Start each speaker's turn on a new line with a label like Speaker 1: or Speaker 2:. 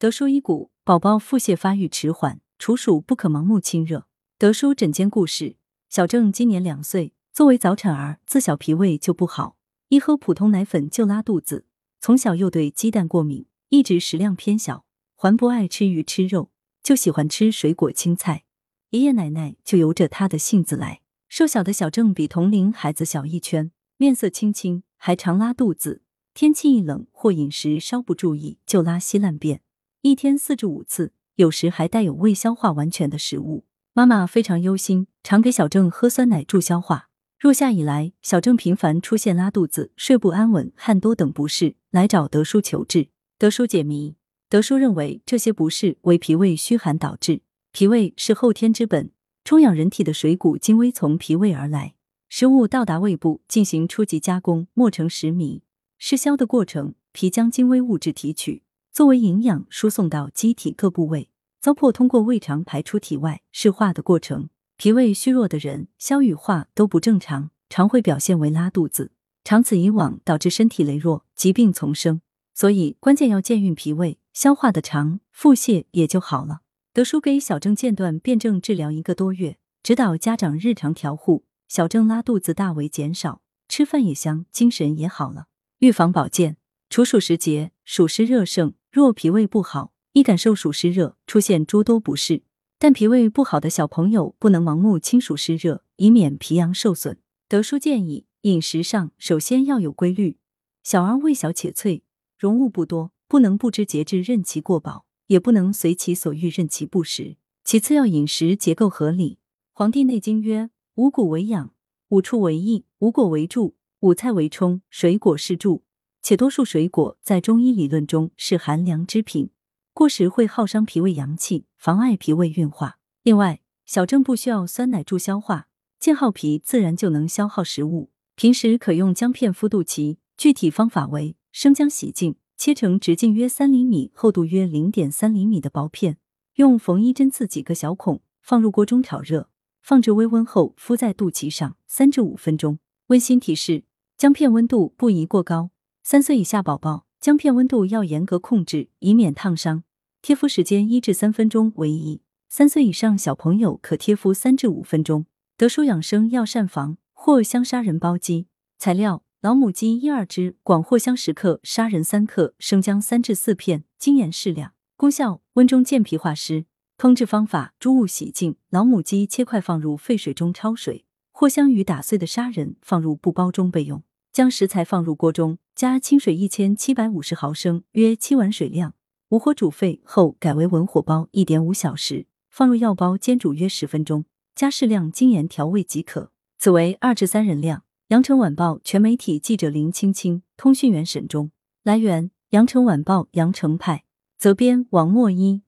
Speaker 1: 德叔医骨，宝宝腹泻发育迟缓，处暑不可盲目亲热。德叔诊间故事：小郑今年两岁，作为早产儿，自小脾胃就不好，一喝普通奶粉就拉肚子。从小又对鸡蛋过敏，一直食量偏小，还不爱吃鱼吃肉，就喜欢吃水果青菜。爷爷奶奶就由着他的性子来。瘦小的小郑比同龄孩子小一圈，面色青青，还常拉肚子。天气一冷或饮食稍不注意，就拉稀烂便。一天四至五次，有时还带有未消化完全的食物。妈妈非常忧心，常给小郑喝酸奶助消化。入夏以来，小郑频繁出现拉肚子、睡不安稳、汗多等不适，来找德叔求治。德叔解谜：德叔认为这些不适为脾胃虚寒导致。脾胃是后天之本，充养人体的水谷精微从脾胃而来。食物到达胃部进行初级加工，磨成食糜，是消的过程。脾将精微物质提取。作为营养输送到机体各部位，糟粕通过胃肠排出体外，是化的过程。脾胃虚弱的人，消与化都不正常，常会表现为拉肚子。长此以往，导致身体羸弱，疾病丛生。所以关键要健运脾胃，消化的长，腹泻也就好了。德叔给小郑间断辩证治疗一个多月，指导家长日常调护，小郑拉肚子大为减少，吃饭也香，精神也好了。预防保健，处暑时节，暑湿热盛。若脾胃不好，易感受暑湿热，出现诸多不适。但脾胃不好的小朋友不能盲目清暑湿热，以免脾阳受损。德叔建议，饮食上首先要有规律。小儿胃小且脆，容物不多，不能不知节制任其过饱，也不能随其所欲任其不食。其次要饮食结构合理。《黄帝内经》曰：五谷为养，五畜为益，五果为助，五菜为充，水果是助。且多数水果在中医理论中是寒凉之品，过食会耗伤脾胃阳气，妨碍脾胃运化。另外，小郑不需要酸奶助消化，健好脾自然就能消耗食物。平时可用姜片敷肚脐，具体方法为：生姜洗净，切成直径约三厘米、厚度约零点三厘米的薄片，用缝衣针刺几个小孔，放入锅中炒热，放置微温后敷在肚脐上三至五分钟。温馨提示：姜片温度不宜过高。三岁以下宝宝，姜片温度要严格控制，以免烫伤。贴敷时间一至三分钟为宜。三岁以上小朋友可贴敷三至五分钟。德舒养生药膳房藿香砂仁煲鸡，材料：老母鸡一二只，广藿香十克，砂仁三克，生姜三至四片，精盐适量。功效：温中健脾化湿。烹制方法：猪物洗净，老母鸡切块放入沸水中焯水，藿香与打碎的砂仁放入布包中备用。将食材放入锅中。加清水一千七百五十毫升，约七碗水量，武火煮沸后改为文火煲一点五小时，放入药包煎煮约十分钟，加适量精盐调味即可。此为二至三人量。羊城晚报全媒体记者林青青，通讯员沈忠。来源：羊城晚报羊城派，责编王墨一。